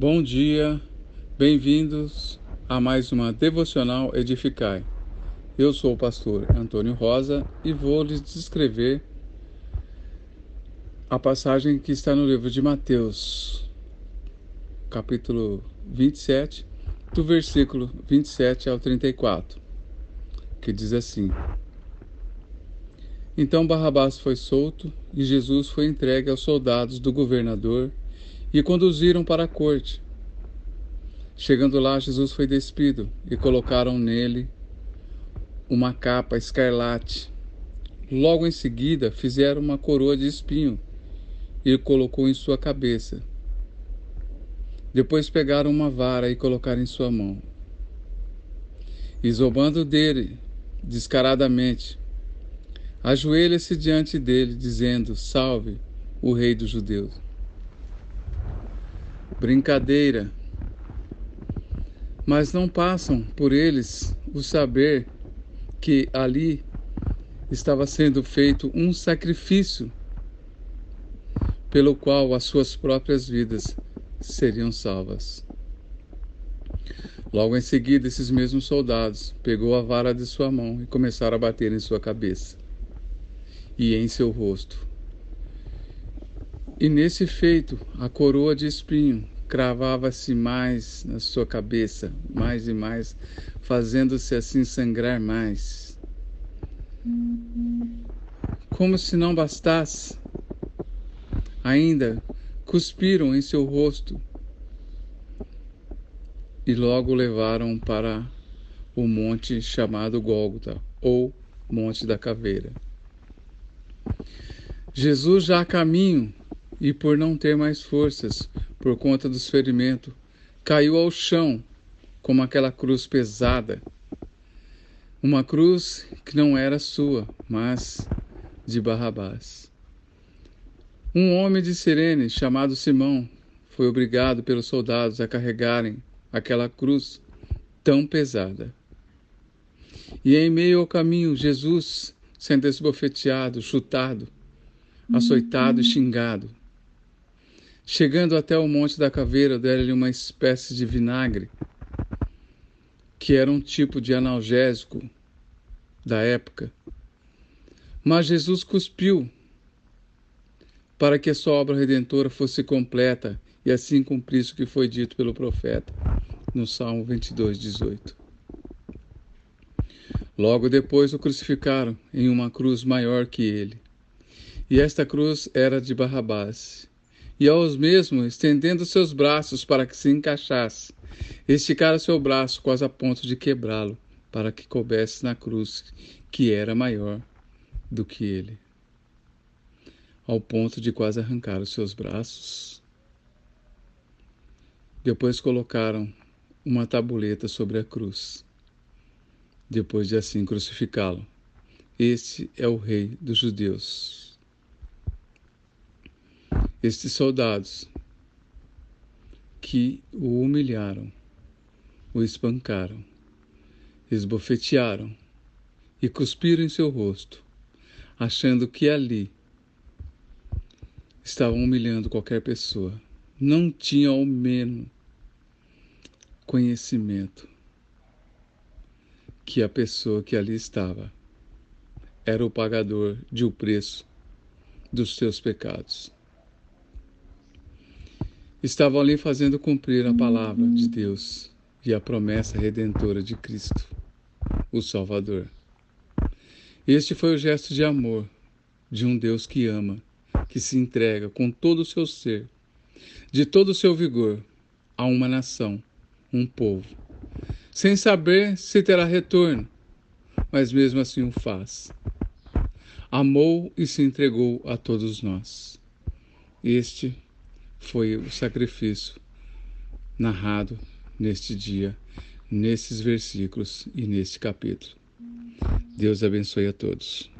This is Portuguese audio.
Bom dia, bem-vindos a mais uma Devocional Edificai. Eu sou o pastor Antônio Rosa e vou lhes descrever a passagem que está no livro de Mateus, capítulo 27, do versículo 27 ao 34, que diz assim: Então Barrabás foi solto e Jesus foi entregue aos soldados do governador e conduziram para a corte. Chegando lá, Jesus foi despido e colocaram nele uma capa escarlate. Logo em seguida, fizeram uma coroa de espinho e colocou em sua cabeça. Depois pegaram uma vara e colocaram em sua mão. E zombando dele descaradamente, ajoelha-se diante dele, dizendo: Salve o Rei dos Judeus brincadeira, mas não passam por eles o saber que ali estava sendo feito um sacrifício pelo qual as suas próprias vidas seriam salvas. Logo em seguida, esses mesmos soldados pegou a vara de sua mão e começaram a bater em sua cabeça e em seu rosto e nesse feito, a coroa de espinho cravava-se mais na sua cabeça, mais e mais, fazendo-se assim sangrar mais. Como se não bastasse, ainda cuspiram em seu rosto e logo levaram para o monte chamado Gólgota, ou Monte da Caveira. Jesus já a caminho e por não ter mais forças, por conta dos ferimentos, caiu ao chão como aquela cruz pesada. Uma cruz que não era sua, mas de Barrabás. Um homem de Sirene, chamado Simão, foi obrigado pelos soldados a carregarem aquela cruz tão pesada. E em meio ao caminho, Jesus, sendo esbofeteado, chutado, açoitado e xingado, Chegando até o Monte da Caveira, deram-lhe uma espécie de vinagre, que era um tipo de analgésico da época. Mas Jesus cuspiu para que a sua obra redentora fosse completa e assim cumprisse o que foi dito pelo profeta no Salmo 22, 18. Logo depois o crucificaram em uma cruz maior que ele. E esta cruz era de Barrabás e aos mesmos, estendendo seus braços para que se encaixasse, esticara seu braço quase a ponto de quebrá-lo, para que coubesse na cruz, que era maior do que ele, ao ponto de quase arrancar os seus braços. Depois colocaram uma tabuleta sobre a cruz, depois de assim crucificá-lo. Este é o Rei dos Judeus. Estes soldados que o humilharam, o espancaram, esbofetearam e cuspiram em seu rosto, achando que ali estavam humilhando qualquer pessoa. Não tinham ao menos conhecimento que a pessoa que ali estava era o pagador de o preço dos seus pecados estavam ali fazendo cumprir a palavra de Deus e a promessa redentora de Cristo, o Salvador. Este foi o gesto de amor de um Deus que ama, que se entrega com todo o seu ser, de todo o seu vigor, a uma nação, um povo, sem saber se terá retorno, mas mesmo assim o faz. Amou e se entregou a todos nós. Este foi o sacrifício narrado neste dia, nesses versículos e neste capítulo. Deus abençoe a todos.